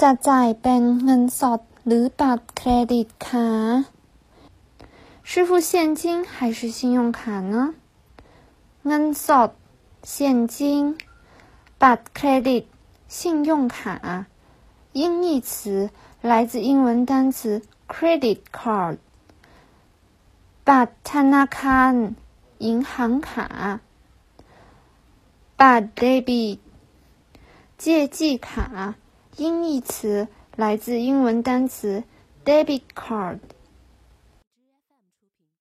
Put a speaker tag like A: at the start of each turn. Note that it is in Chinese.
A: จะจ่ายเป็นเงินสดหรือบัตรเครดิตคะ是付现金还是信用卡呢เงินสด现金บัตรเครดิต信用卡音译词来自英文单词 credit card บัตรธนาคาร银行卡บัตรเดบิต借记卡 音译词来自英文单词 debit card。